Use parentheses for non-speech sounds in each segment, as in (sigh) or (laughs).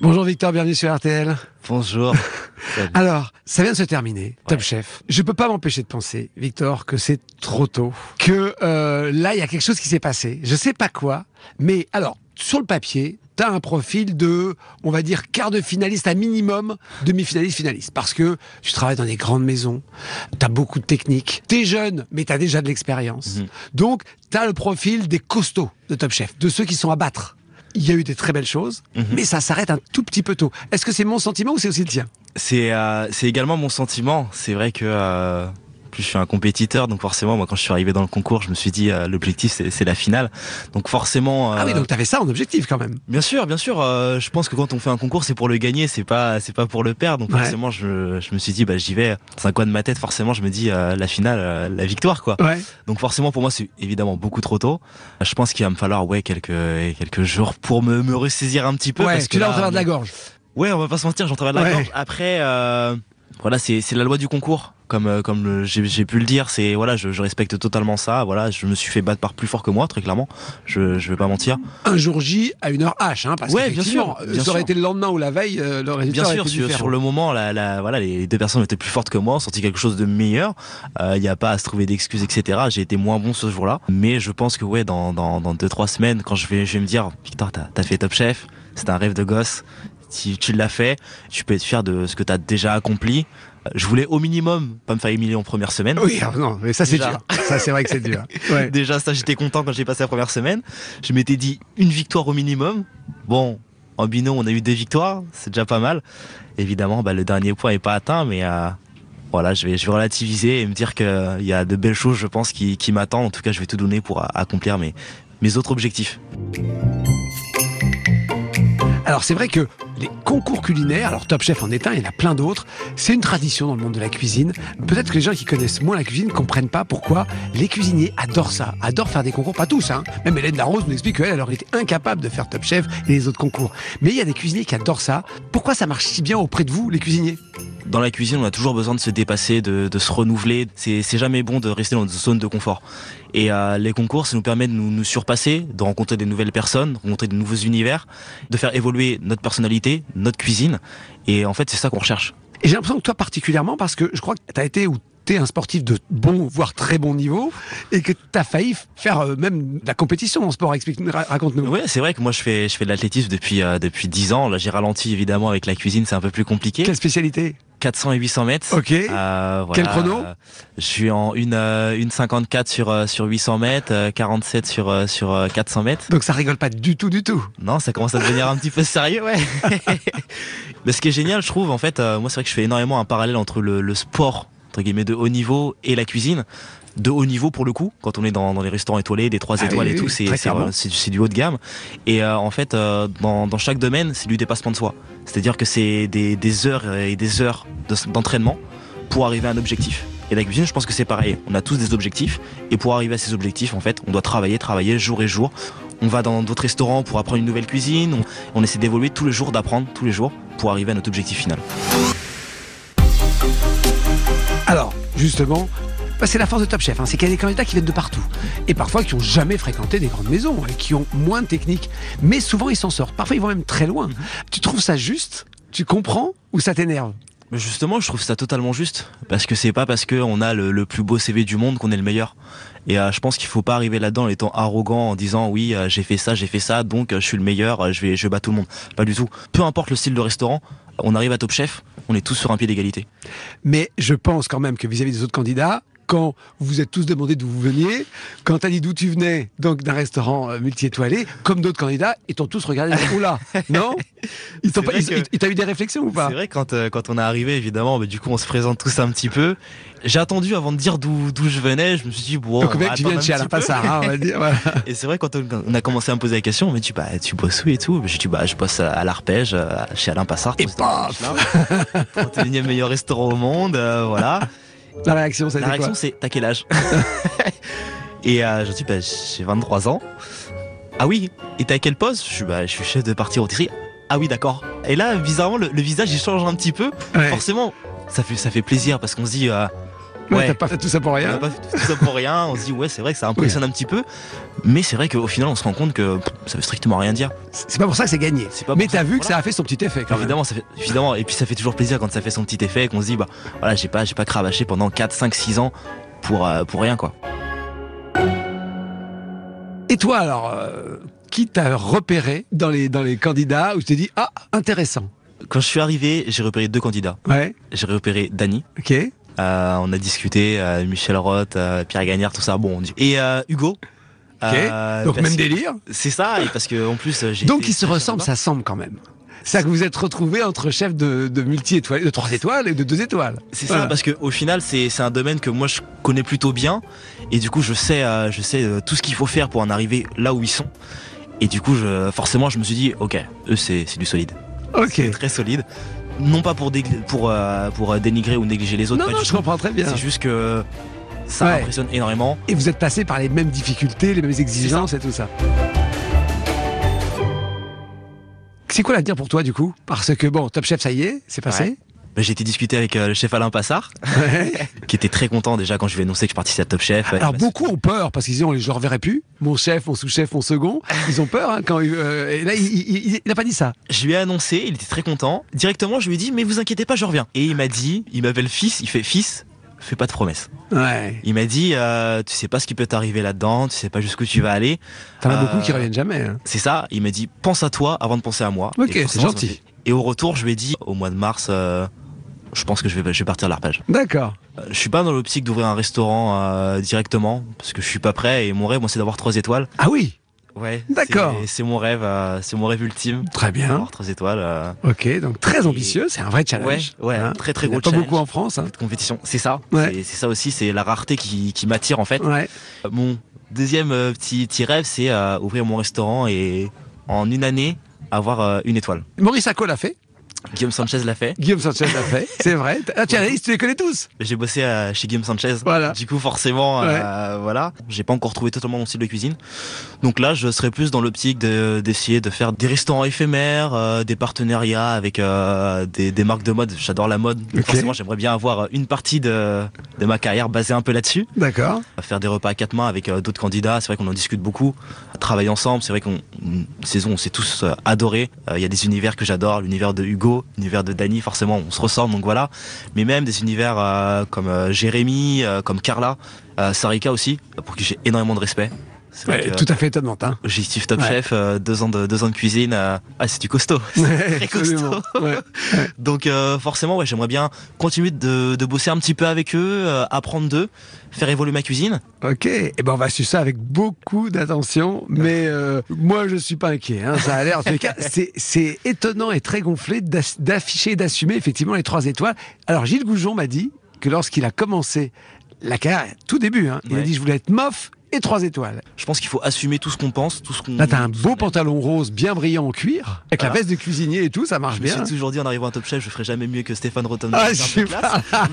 Bonjour Victor, bienvenue sur RTL. Bonjour. (laughs) Alors, ça vient de se terminer, Top Chef. Je peux pas m'empêcher de penser, Victor, que c'est trop tôt, que euh, là il y a quelque chose qui s'est passé. Je sais pas quoi, mais alors sur le papier, t'as un profil de, on va dire, quart de finaliste à minimum, demi-finaliste, finaliste. Parce que tu travailles dans des grandes maisons, t'as beaucoup de techniques, t'es jeune, mais t'as déjà de l'expérience. Mhm. Donc, t'as le profil des costauds de Top Chef, de ceux qui sont à battre. Il y a eu des très belles choses, Mhm. mais ça s'arrête un tout petit peu tôt. Est-ce que c'est mon sentiment ou c'est aussi le tien? C'est euh, c'est également mon sentiment. C'est vrai que euh, plus je suis un compétiteur, donc forcément, moi, quand je suis arrivé dans le concours, je me suis dit euh, l'objectif c'est la finale. Donc forcément. Ah oui, euh, donc t'avais ça en objectif quand même. Bien sûr, bien sûr. euh, je pense que quand on fait un concours, c'est pour le gagner, c'est pas, c'est pas pour le perdre. Donc Ouais. forcément, je, je me suis dit, bah j'y vais. C'est un coin de ma tête. Forcément, je me dis euh, la finale, euh, la victoire, quoi. Ouais. Donc forcément, pour moi, c'est évidemment beaucoup trop tôt. Je pense qu'il va me falloir ouais quelques quelques jours pour me, me ressaisir un petit peu. Ouais, parce que là, travers de la on- gorge. Ouais, on va pas se mentir, j'en travaille de la Ouais. gorge. Après, euh, voilà, c'est c'est la loi du concours, comme euh, comme j'ai pu le dire. C'est voilà, je, je respecte totalement ça. Voilà, je me suis fait battre par plus fort que moi, très clairement. Je je vais pas mentir. Un jour J à une heure H, hein, parce Ouais, que bien sûr, bien ça aurait sûr. été le lendemain ou la veille, euh, le résultat Bien sûr, sur, le moment, la, la, voilà, les deux personnes étaient plus fortes que moi, ont sorti quelque chose de meilleur. Il n'y a pas à se trouver d'excuses, etc. J'ai été moins bon ce jour-là, mais je pense que ouais, dans dans dans deux trois semaines, quand je vais je vais me dire, Victor, t'as as fait Top Chef, c'est un rêve de gosse. Si tu l'as fait, tu peux être fier de ce que t'as déjà accompli. Euh, Je voulais au minimum pas me faire humilier en première semaine. Oui, alors non, mais ça c'est dur. Ça c'est vrai que c'est dur. (laughs) Ouais. Déjà, ça, j'étais content quand j'ai passé la première semaine. Je m'étais dit une victoire au minimum. Bon, en binôme, on a eu deux victoires, c'est déjà pas mal. Évidemment, bah, le dernier point n'est pas atteint, mais euh, voilà, je vais, je vais relativiser et me dire qu'il y a de belles choses, je pense, qui, qui m'attendent. En tout cas, je vais tout donner pour euh, accomplir mes, mes autres objectifs. Alors c'est vrai que les concours culinaires, alors Top Chef en est un, il y en a plein d'autres, c'est une tradition dans le monde de la cuisine. Peut-être que les gens qui connaissent moins la cuisine ne comprennent pas pourquoi les cuisiniers adorent ça, adorent faire des concours, pas tous, hein. Même Hélène Larose nous explique qu'elle elle aurait été incapable de faire Top Chef et les autres concours. Mais il y a des cuisiniers qui adorent ça. Pourquoi ça marche si bien auprès de vous, les cuisiniers? Dans la cuisine, on a toujours besoin de se dépasser, de, se renouveler. C'est jamais bon de rester dans une zone de confort. Et euh, les concours, ça nous permet de nous, nous surpasser, de rencontrer des nouvelles personnes, de rencontrer de nouveaux univers, de faire évoluer notre personnalité, notre cuisine. Et en fait, c'est ça qu'on recherche. Et j'ai l'impression que toi particulièrement, parce que je crois que tu as été ou t'es un sportif de bon, voire très bon niveau, et que tu as failli faire euh, même de la compétition en sport. Explique, raconte-nous. Ouais, c'est vrai que moi je fais je fais de l'athlétisme depuis euh, depuis 10 ans. Là, j'ai ralenti évidemment avec la cuisine, c'est un peu plus compliqué. Quelle spécialité? 400 et 800 mètres. Ok. Euh, voilà. Quel chrono Je suis en une euh, une 54 sur euh, sur 800 mètres, euh, 47 sur sur euh, 400 mètres. Donc ça rigole pas du tout, du tout. Non, ça commence à devenir un petit peu sérieux, ouais. (laughs) Mais ce qui est génial, je trouve, en fait, moi, c'est vrai que je fais énormément un parallèle entre le, le sport, entre guillemets, de haut niveau et la cuisine. De haut niveau, pour le coup, quand on est dans, dans les restaurants étoilés, des 3 Ah étoiles oui, et oui, tout, c'est euh, du- haut de gamme. Et euh, en fait, euh, dans, dans chaque domaine, c'est du dépassement de soi. C'est-à-dire que c'est des, des heures et des heures de- d'entraînement pour arriver à un objectif. Et la cuisine, je pense que c'est pareil. On a tous des objectifs. Et pour arriver à ces objectifs, en fait, on doit travailler, travailler jour et jour. On va dans d'autres restaurants pour apprendre une nouvelle cuisine. On, on essaie d'évoluer tous les jours, d'apprendre tous les jours pour arriver à notre objectif final. Alors, justement, bah, c'est la force de Top Chef, hein, c'est qu'il y a des candidats qui viennent de partout. Et parfois qui ont jamais fréquenté des grandes maisons, et qui ont moins de technique. Mais souvent, ils s'en sortent. Parfois, ils vont même très loin. Tu trouves ça juste? Tu comprends Ou ça t'énerve? Justement, je trouve ça totalement juste. Parce que c'est pas parce qu'on a le, le plus beau CV du monde qu'on est le meilleur. Et euh, je pense qu'il faut pas arriver là-dedans en étant arrogant, en disant oui, euh, j'ai fait ça, j'ai fait ça, donc euh, je suis le meilleur, je vais, je vais battre tout le monde. Pas du tout. Peu importe le style de restaurant, on arrive à Top Chef, on est tous sur un pied d'égalité. Mais je pense quand même que vis-à-vis des autres candidats, quand vous vous êtes tous demandé d'où vous veniez, quand t'as dit d'où tu venais, donc d'un restaurant euh, multi-étoilé, comme d'autres candidats, ils t'ont tous regardé, oula, (laughs) non? Ils t'ont pas, que- ils- t'as eu des réflexions ou pas? C'est vrai quand euh, quand on est arrivé évidemment, mais du coup on se présente tous un petit peu. J'ai attendu avant de dire d'où d'où je venais. Je me suis dit bon. Donc on mec, tu viens de chez Alain. Passard, hein, on va dire. voilà. (laughs) Et c'est vrai quand on, a commencé à me poser la question, on m'a dit bah tu bosses où et tout? J'ai dit bah je bosse à l'arpège euh, chez Alain Passard. Et Michelin. 31e meilleur restaurant au monde, euh, voilà. La réaction, a La réaction c'est t'as quel âge (laughs) Et euh, je dis bah j'ai 23 ans. Ah oui. Et t'as quel poste Je suis bah je suis chef de partie rôtisserie. Ah oui d'accord. Et là bizarrement le, le visage il change un petit peu. Ouais. Forcément ça fait ça fait plaisir parce qu'on se dit euh, Ouais. T'as pas fait tout ça pour on rien pas fait tout ça pour rien. On se dit ouais c'est vrai que ça impressionne un petit peu. Mais c'est vrai qu'au final on se rend compte que pff, ça veut strictement rien dire. C'est pas pour ça que c'est gagné. Pas Mais t'as vu que ça a fait son petit effet quand même. Évidemment, ça fait, évidemment, et puis ça fait toujours plaisir quand ça fait son petit effet, qu'on se dit, bah voilà, j'ai pas, j'ai pas cravaché pendant 4, 5, 6 ans pour, euh, pour rien, quoi. Et toi alors, euh, qui t'a repéré dans les, dans les candidats où tu t'es dit, ah, intéressant? Quand je suis arrivé, j'ai repéré deux candidats. Ouais, J'ai repéré Dany, ok. Euh, on a discuté, euh, Michel Roth, euh, Pierre Gagnard, tout ça, bon, on dit- et Hugo. Ok. euh, Donc même délire. C'est ça, et parce que en plus, j'ai. Donc ils se ressemblent, ça semble quand même. C'est ça que vous êtes retrouvés entre chefs de, de multi-étoiles, de 3 étoiles et de 2 étoiles. C'est Voilà. ça, parce que au final, c'est c'est un domaine que moi je connais plutôt bien, et du coup, je sais, je sais tout ce qu'il faut faire pour en arriver là où ils sont. Et du coup, je, forcément, je me suis dit, ok, eux, c'est c'est du solide, Ok. c'est très solide. Non pas pour, euh, pour euh, dénigrer ou négliger les autres, Non, je tout. comprends très bien. C'est juste que ça Ouais. impressionne énormément. Et vous êtes passé par les mêmes difficultés, les mêmes exigences et tout ça. C'est quoi l'avenir pour toi du coup? Parce que bon, Top Chef, ça y est, c'est passé. Bah, J'ai été discuter avec euh, le chef Alain Passard, Ouais. qui était très content déjà quand je lui ai annoncé que je participais à Top Chef. Alors beaucoup ont peur parce qu'ils disent je le reverrai plus. Mon chef, mon sous-chef, mon second, ils ont peur hein, quand euh, et là il, il- il- il a pas dit ça. Je lui ai annoncé, il était très content. Directement, je lui ai dit, mais vous inquiétez pas, je reviens. Et il m'a dit, il m'appelle fils, il fait fils, fais pas de promesses. Ouais. Il m'a dit, euh, tu sais pas ce qui peut t'arriver là-dedans, tu sais pas jusqu'où tu vas aller. T'en as Euh, beaucoup qui reviennent jamais. hein. C'est ça, il m'a dit, pense à toi avant de penser à moi. Ok, c'est gentil. Et au retour, je lui ai dit, au mois de mars, euh, je pense que je vais, je vais partir de l'arpège. D'accord. Euh, Je suis pas dans l'optique d'ouvrir un restaurant euh, directement, parce que je suis pas prêt, et mon rêve, moi, c'est d'avoir trois étoiles. Ah oui. Ouais. D'accord. c'est- mon rêve, euh, c'est mon rêve ultime. Très bien. Avoir trois étoiles. euh, Ok, donc très ambitieux, c'est un vrai challenge. Ouais, ouais, très, très Il y en a gros Pas challenge. beaucoup en France. Hein. de compétition. C'est ça. Ouais. C'est- ça aussi, c'est la rareté qui, qui m'attire en fait. Ouais. Mon deuxième euh, petit, petit rêve, c'est euh, ouvrir mon restaurant et en une année avoir euh, une étoile. Maurice Acco l'a fait. Guillaume Sanchez l'a fait. Guillaume Sanchez l'a fait. C'est vrai. (laughs) Ah tiens, Alice, tu les connais tous. J'ai bossé euh, chez Guillaume Sanchez. Voilà. Du coup, forcément, euh, voilà. J'ai pas encore trouvé totalement mon style de cuisine. Donc là, je serais plus dans l'optique de- d'essayer de, faire des restaurants éphémères, euh, des partenariats avec des, des marques de mode. J'adore la mode. Forcément, j'aimerais bien avoir une partie de, de ma carrière basée un peu là-dessus. D'accord. faire des repas à quatre mains avec d'autres candidats. C'est vrai qu'on en discute beaucoup. Travailler ensemble, c'est vrai qu'on saison on s'est tous adorés. Il y a des univers que j'adore, l'univers de Hugo, l'univers de Dany. Forcément, on se ressemble, donc voilà. Mais même des univers euh, comme euh, Jérémy, euh, comme Carla, Sarika aussi, pour qui j'ai énormément de respect. Ouais, tout à fait étonnant. Hein. Objectif Top Ouais. Chef, euh, deux ans de deux ans de cuisine. euh, ah, c'est du costaud. (laughs) Très costaud. (laughs) Donc euh, forcément, ouais, j'aimerais bien continuer de, de bosser un petit peu avec eux, apprendre d'eux, faire évoluer ma cuisine. Ok, et ben on va suivre ça avec beaucoup d'attention, mais moi je suis pas inquiet. Hein, ça a l'air, en tous les cas, (laughs) c'est c'est étonnant et très gonflé d'afficher et d'assumer effectivement les trois étoiles. Alors Gilles Goujon m'a dit que lorsqu'il a commencé la carrière, tout début, hein, il a dit je voulais être mof et trois étoiles. Je pense qu'il faut assumer tout ce qu'on pense, tout ce qu'on. Là t'as un beau pantalon rose bien brillant en cuir, avec la veste de cuisinier et tout, ça marche Je me bien. suis toujours dit en arrivant à Top Chef, je ferai jamais mieux que Stéphane Rotten. Ah.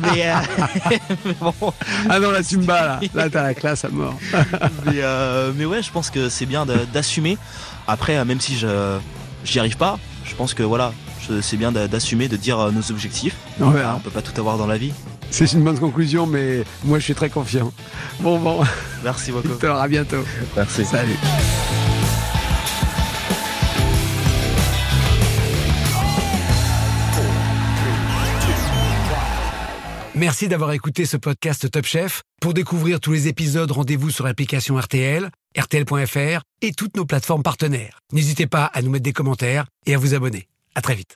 Mais, euh, (laughs) mais bon, Ah non là tu me bats là, là t'as la classe à mort. (laughs) mais, euh, mais ouais, je pense que c'est bien d'assumer. Après, euh, même si je j'y arrive pas, je pense que voilà, je- c'est bien d'a- d'assumer, de dire nos objectifs. Ah, on peut pas tout avoir dans la vie. C'est une bonne conclusion, mais moi je suis très confiant. Bon bon, Merci beaucoup. (laughs) Victor, à bientôt. Merci. Salut. Merci d'avoir écouté ce podcast Top Chef. Pour découvrir tous les épisodes, rendez-vous sur l'application RTL, RTL.fr et toutes nos plateformes partenaires. N'hésitez pas à nous mettre des commentaires et à vous abonner. À très vite.